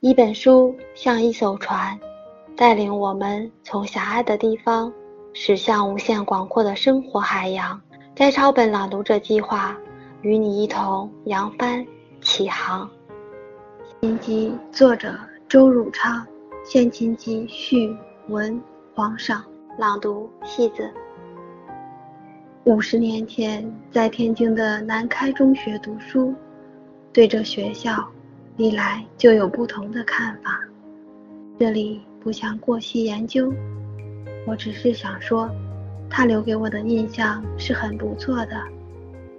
一本书像一艘船，带领我们从狭隘的地方驶向无限广阔的生活海洋。摘抄本朗读者计划，与你一同扬帆起航。心机作者周汝昌，献琴集序文皇上朗读戏子。五十年前，在天津的南开中学读书，对这学校，历来就有不同的看法。这里不想过细研究，我只是想说。他留给我的印象是很不错的，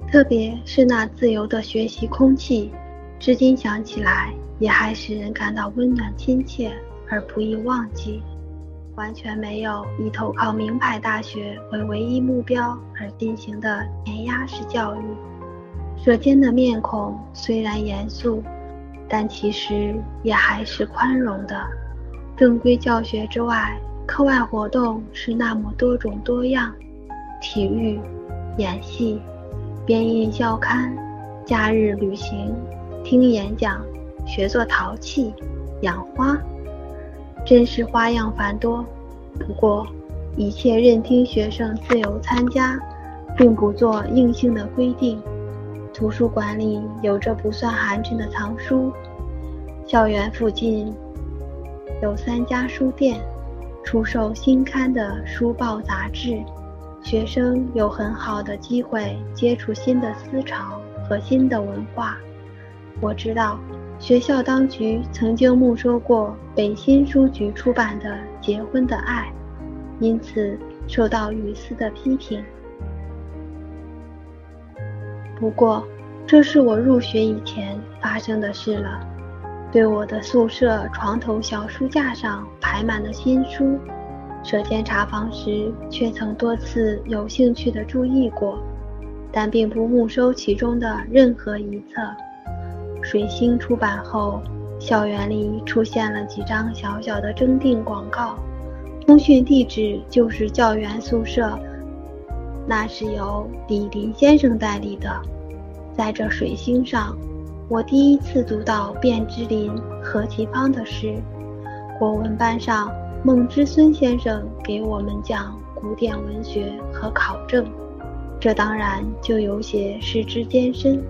特别是那自由的学习空气，至今想起来也还使人感到温暖亲切而不易忘记。完全没有以投靠名牌大学为唯一目标而进行的填鸭式教育。舌尖的面孔虽然严肃，但其实也还是宽容的。正规教学之外。课外活动是那么多种多样，体育、演戏、编印校刊、假日旅行、听演讲、学做陶器、养花，真是花样繁多。不过，一切任听学生自由参加，并不做硬性的规定。图书馆里有着不算寒碜的藏书，校园附近有三家书店。出售新刊的书报杂志，学生有很好的机会接触新的思潮和新的文化。我知道学校当局曾经没收过北新书局出版的《结婚的爱》，因此受到雨丝的批评。不过，这是我入学以前发生的事了。对我的宿舍床头小书架上排满了新书，舍监查房时却曾多次有兴趣地注意过，但并不没收其中的任何一册。水星出版后，校园里出现了几张小小的征订广告，通讯地址就是教员宿舍，那是由李林先生代理的。在这水星上。我第一次读到卞之琳、何其芳的诗，国文班上孟之孙先生给我们讲古典文学和考证，这当然就有些失之艰深，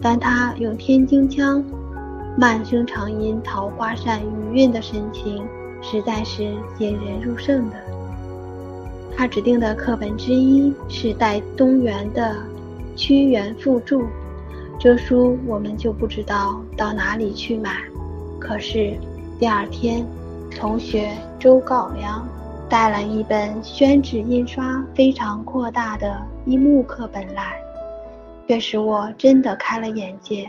但他用天津腔，慢声长吟桃花扇余韵的神情，实在是引人入胜的。他指定的课本之一是戴东原的《屈原赋注》。这书我们就不知道到哪里去买。可是第二天，同学周告良带了一本宣纸印刷非常扩大的一木课本来，却使我真的开了眼界。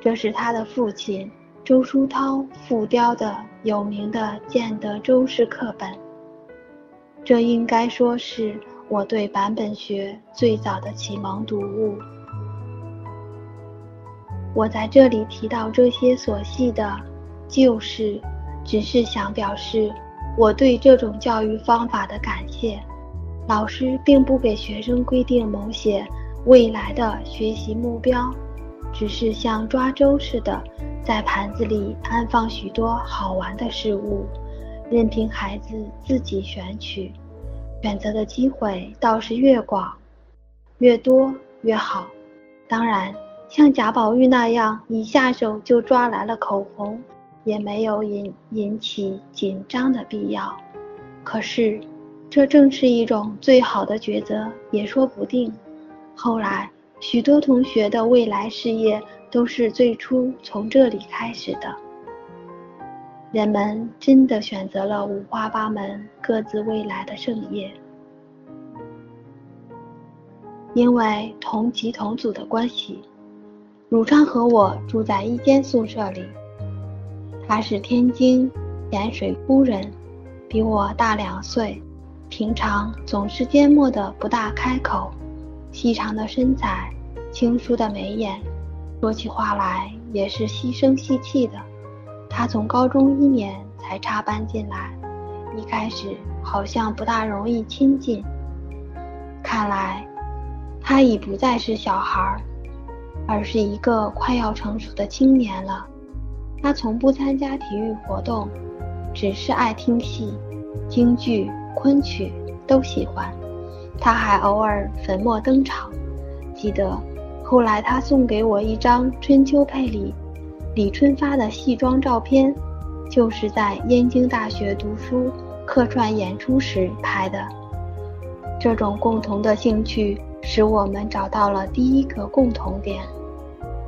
这是他的父亲周书涛复雕的有名的建德周氏课本。这应该说是我对版本学最早的启蒙读物。我在这里提到这些琐细的，就是，只是想表示我对这种教育方法的感谢。老师并不给学生规定某些未来的学习目标，只是像抓周似的，在盘子里安放许多好玩的事物，任凭孩子自己选取，选择的机会倒是越广、越多越好。当然。像贾宝玉那样一下手就抓来了口红，也没有引引起紧张的必要。可是，这正是一种最好的抉择，也说不定。后来，许多同学的未来事业都是最初从这里开始的。人们真的选择了五花八门、各自未来的盛业，因为同级同组的关系。汝昌和我住在一间宿舍里，他是天津盐水沽人，比我大两岁，平常总是缄默的不大开口，细长的身材，清疏的眉眼，说起话来也是细声细气的。他从高中一年才插班进来，一开始好像不大容易亲近，看来他已不再是小孩儿。而是一个快要成熟的青年了。他从不参加体育活动，只是爱听戏，京剧、昆曲都喜欢。他还偶尔粉墨登场。记得后来他送给我一张春秋配里李春发的戏装照片，就是在燕京大学读书客串演出时拍的。这种共同的兴趣使我们找到了第一个共同点。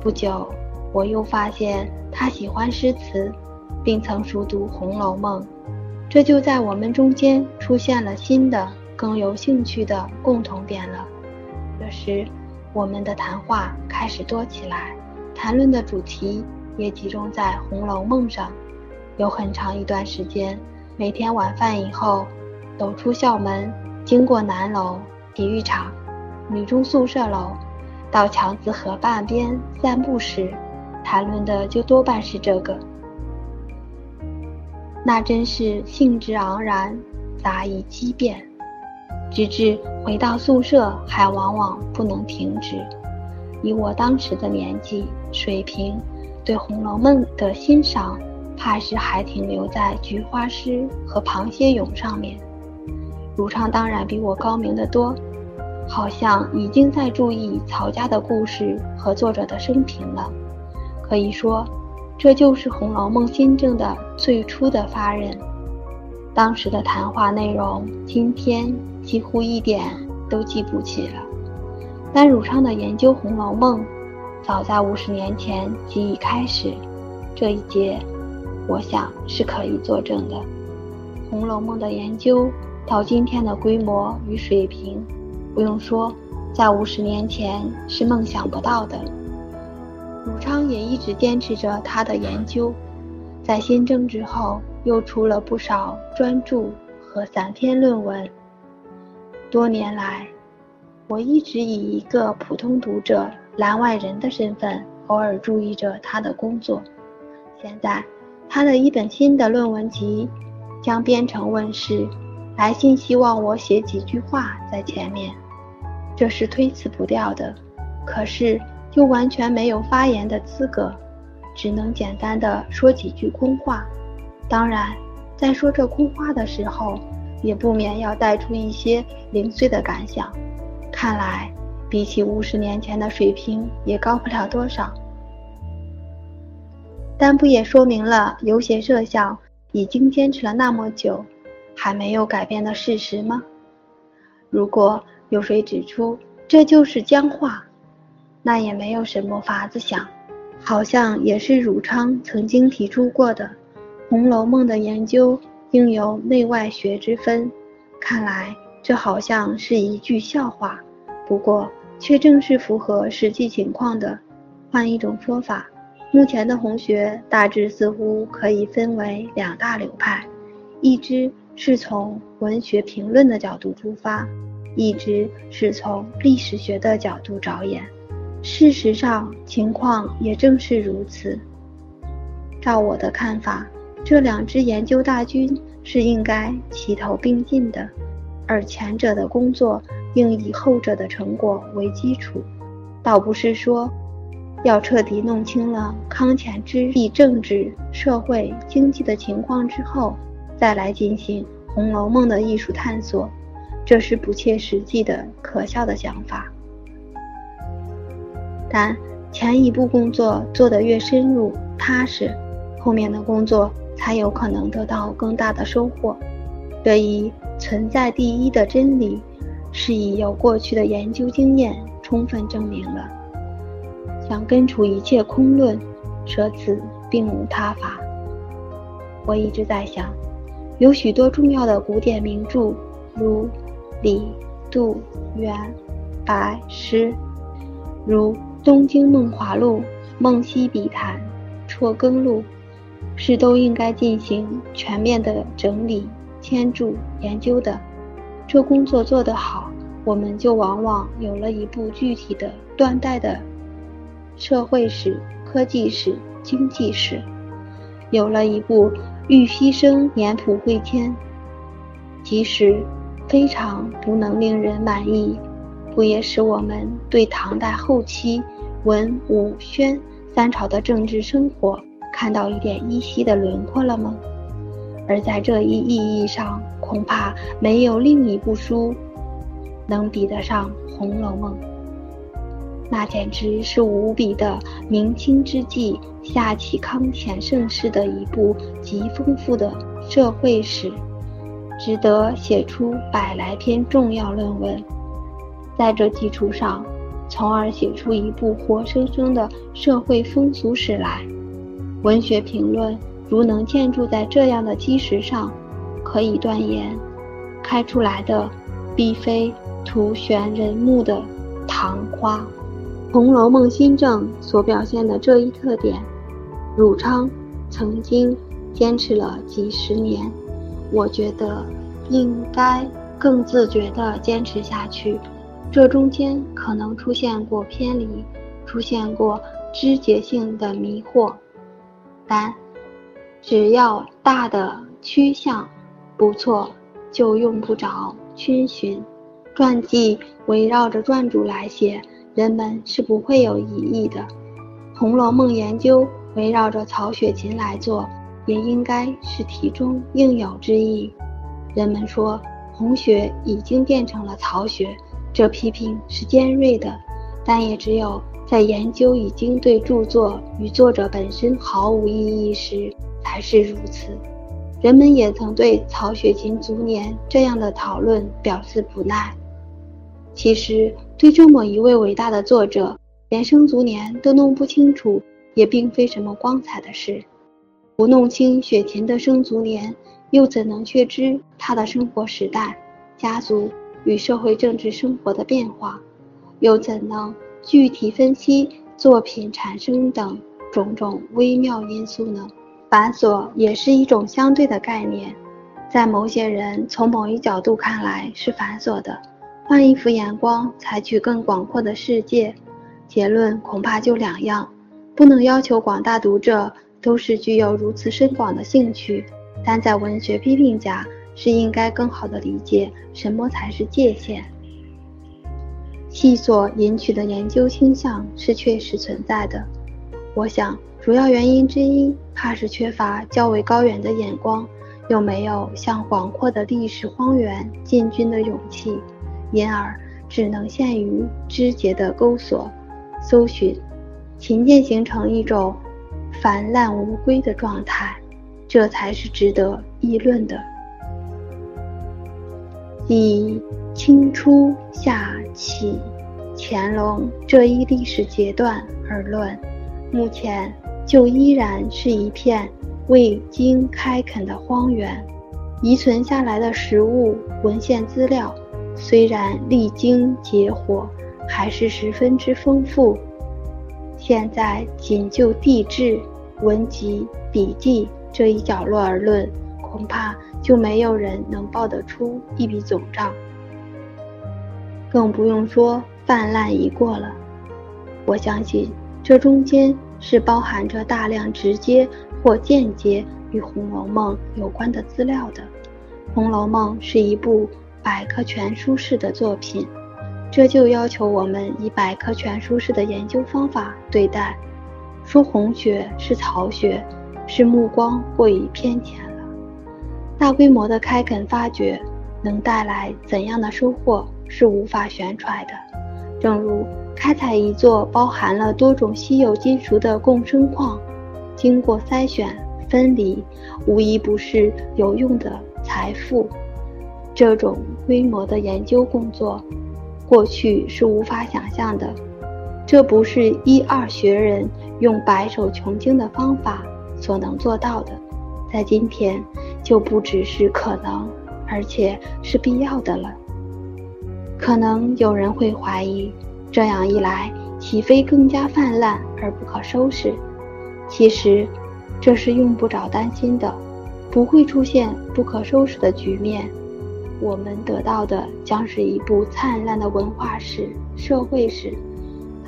不久，我又发现他喜欢诗词，并曾熟读《红楼梦》，这就在我们中间出现了新的、更有兴趣的共同点了。这时，我们的谈话开始多起来，谈论的主题也集中在《红楼梦》上。有很长一段时间，每天晚饭以后，走出校门。经过南楼体育场、女中宿舍楼，到强子河畔边散步时，谈论的就多半是这个。那真是兴致盎然，杂以激变，直至回到宿舍还往往不能停止。以我当时的年纪水平，对《红楼梦》的欣赏，怕是还停留在菊花诗和螃蟹咏上面。如昌当然比我高明得多，好像已经在注意曹家的故事和作者的生平了。可以说，这就是《红楼梦》新政的最初的发轫。当时的谈话内容，今天几乎一点都记不起了。但汝昌的研究《红楼梦》，早在五十年前即已开始。这一节，我想是可以作证的。《红楼梦》的研究。到今天的规模与水平，不用说，在五十年前是梦想不到的。鲁昌也一直坚持着他的研究，在新政之后，又出了不少专著和散篇论文。多年来，我一直以一个普通读者、栏外人的身份，偶尔注意着他的工作。现在，他的一本新的论文集将编成问世。来信希望我写几句话在前面，这是推辞不掉的。可是又完全没有发言的资格，只能简单的说几句空话。当然，在说这空话的时候，也不免要带出一些零碎的感想。看来，比起五十年前的水平，也高不了多少。但不也说明了有些设想已经坚持了那么久？还没有改变的事实吗？如果有谁指出这就是僵化，那也没有什么法子想。好像也是汝昌曾经提出过的，《红楼梦》的研究应有内外学之分。看来这好像是一句笑话，不过却正是符合实际情况的。换一种说法，目前的红学大致似乎可以分为两大流派，一支。是从文学评论的角度出发，一直是从历史学的角度着眼。事实上，情况也正是如此。照我的看法，这两支研究大军是应该齐头并进的，而前者的工作应以后者的成果为基础，倒不是说要彻底弄清了康乾之役政治、社会、经济的情况之后。再来进行《红楼梦》的艺术探索，这是不切实际的可笑的想法。但前一步工作做得越深入踏实，后面的工作才有可能得到更大的收获。这一存在第一的真理，是已有过去的研究经验充分证明了。想根除一切空论，舍此并无他法。我一直在想。有许多重要的古典名著，如李、杜、元、白、诗，如《东京梦华录》《梦溪笔谈》《辍耕录》，是都应该进行全面的整理、签注、研究的。这工作做得好，我们就往往有了一部具体的断代的社会史、科技史、经济史，有了一部。欲牺牲年谱会迁，即使非常不能令人满意，不也使我们对唐代后期文武宣三朝的政治生活看到一点依稀的轮廓了吗？而在这一意义上，恐怕没有另一部书能比得上《红楼梦》。那简直是无比的明清之际下启康乾盛世的一部极丰富的社会史，值得写出百来篇重要论文。在这基础上，从而写出一部活生生的社会风俗史来。文学评论如能建筑在这样的基石上，可以断言，开出来的必非图悬人目的昙花。《红楼梦》新政所表现的这一特点，汝昌曾经坚持了几十年，我觉得应该更自觉地坚持下去。这中间可能出现过偏离，出现过枝节性的迷惑，但只要大的趋向不错，就用不着逡巡。传记围绕着传主来写。人们是不会有异议的，《红楼梦》研究围绕着曹雪芹来做，也应该是题中应有之意。人们说红学已经变成了曹学，这批评是尖锐的，但也只有在研究已经对著作与作者本身毫无意义时，才是如此。人们也曾对曹雪芹卒年这样的讨论表示不耐。其实，对这么一位伟大的作者，连生卒年都弄不清楚，也并非什么光彩的事。不弄清雪芹的生卒年，又怎能确知他的生活时代、家族与社会政治生活的变化？又怎能具体分析作品产生等种种微妙因素呢？繁琐也是一种相对的概念，在某些人从某一角度看来是繁琐的。换一副眼光，采取更广阔的世界，结论恐怕就两样。不能要求广大读者都是具有如此深广的兴趣，但在文学批评家是应该更好地理解什么才是界限。细所引取的研究倾向是确实存在的。我想，主要原因之一，怕是缺乏较为高远的眼光，又没有向广阔的历史荒原进军的勇气。因而只能限于枝节的钩索、搜寻，琴键形成一种泛滥无归的状态，这才是值得议论的。以清初夏启、乾隆这一历史阶段而论，目前就依然是一片未经开垦的荒原，遗存下来的实物文献资料。虽然历经劫火，还是十分之丰富。现在仅就地质、文集、笔记这一角落而论，恐怕就没有人能报得出一笔总账。更不用说泛滥已过了。我相信这中间是包含着大量直接或间接与《红楼梦》有关的资料的。《红楼梦》是一部。百科全书式的作品，这就要求我们以百科全书式的研究方法对待。说红学是曹学，是目光过于偏浅了。大规模的开垦发掘能带来怎样的收获，是无法悬揣的。正如开采一座包含了多种稀有金属的共生矿，经过筛选分离，无一不是有用的财富。这种规模的研究工作，过去是无法想象的。这不是一二学人用白手穷经的方法所能做到的，在今天就不只是可能，而且是必要的了。可能有人会怀疑，这样一来，岂非更加泛滥而不可收拾？其实，这是用不着担心的，不会出现不可收拾的局面。我们得到的将是一部灿烂的文化史、社会史，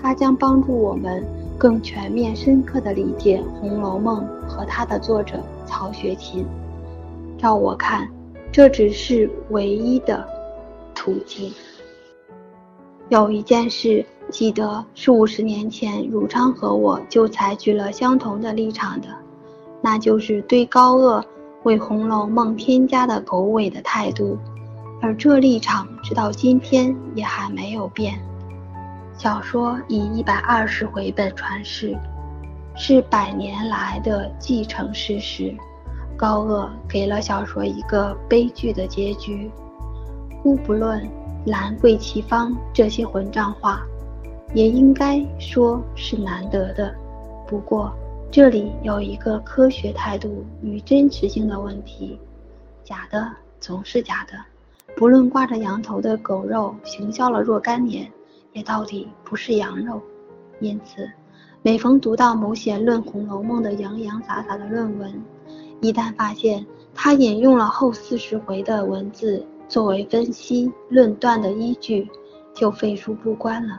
它将帮助我们更全面、深刻地理解《红楼梦》和它的作者曹雪芹。照我看，这只是唯一的途径。有一件事记得是五十年前，汝昌和我就采取了相同的立场的。那就是对高鹗为《红楼梦》添加的狗尾的态度，而这立场直到今天也还没有变。小说以一百二十回本传世，是百年来的继承事实。高鹗给了小说一个悲剧的结局。姑不论兰桂齐芳这些混账话，也应该说是难得的。不过这里有一个科学态度与真实性的问题：假的总是假的，不论挂着羊头的狗肉行销了若干年，也到底不是羊肉。因此，每逢读到某些论《红楼梦》的洋洋洒洒的论文，一旦发现他引用了后四十回的文字作为分析论断的依据，就废书不观了。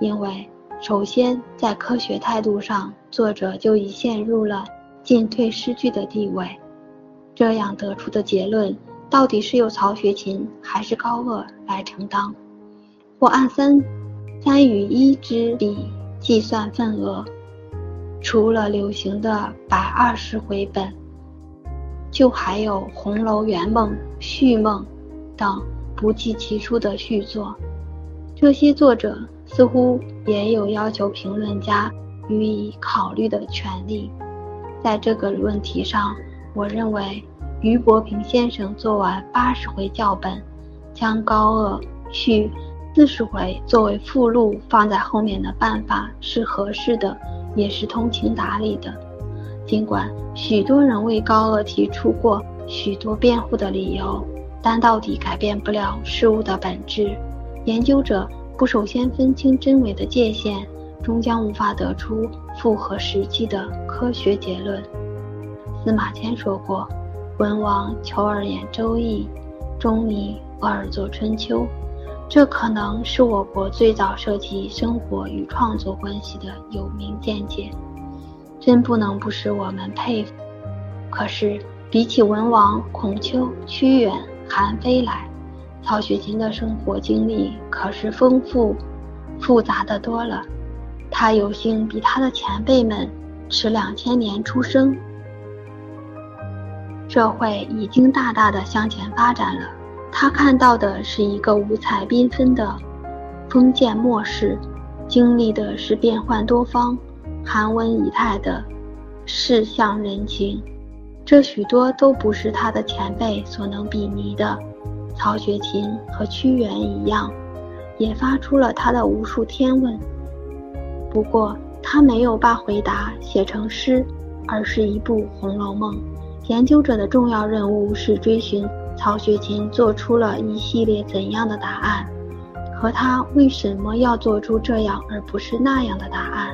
因为首先在科学态度上，作者就已陷入了进退失据的地位。这样得出的结论，到底是由曹雪芹还是高鹗来承担？或按三三与一之比计算份额，除了流行的百二十回本。就还有《红楼圆梦》《续梦》等不计其数的续作，这些作者似乎也有要求评论家予以考虑的权利。在这个问题上，我认为俞伯平先生做完八十回校本，将高鹗续四十回作为附录放在后面的办法是合适的，也是通情达理的。尽管许多人为高鹗提出过许多辩护的理由，但到底改变不了事物的本质。研究者不首先分清真伪的界限，终将无法得出符合实际的科学结论。司马迁说过：“文王求而言《周易》，仲尼偶尔作《春秋》。”这可能是我国最早涉及生活与创作关系的有名见解。真不能不使我们佩服。可是，比起文王、孔丘、屈原、韩非来，曹雪芹的生活经历可是丰富、复杂的多了。他有幸比他的前辈们迟两千年出生，社会已经大大的向前发展了。他看到的是一个五彩缤纷的封建末世，经历的是变幻多方。寒温以泰的世相人情，这许多都不是他的前辈所能比拟的。曹雪芹和屈原一样，也发出了他的无数天问。不过，他没有把回答写成诗，而是一部《红楼梦》。研究者的重要任务是追寻曹雪芹做出了一系列怎样的答案，和他为什么要做出这样而不是那样的答案。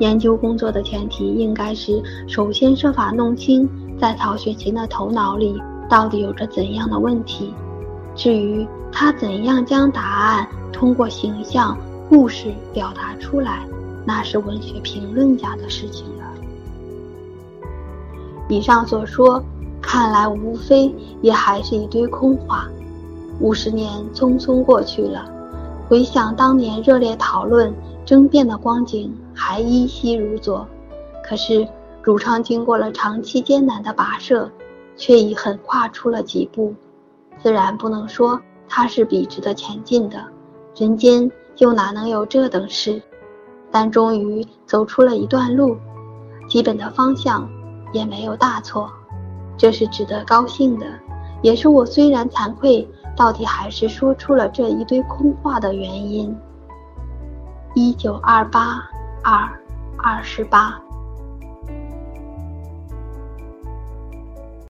研究工作的前提应该是首先设法弄清在曹雪芹的头脑里到底有着怎样的问题，至于他怎样将答案通过形象、故事表达出来，那是文学评论家的事情了。以上所说，看来无非也还是一堆空话。五十年匆匆过去了，回想当年热烈讨论。争辩的光景还依稀如昨，可是汝昌经过了长期艰难的跋涉，却已很跨出了几步。自然不能说他是笔直的前进的，人间又哪能有这等事？但终于走出了一段路，基本的方向也没有大错，这是值得高兴的，也是我虽然惭愧，到底还是说出了这一堆空话的原因。一九二八二二十八。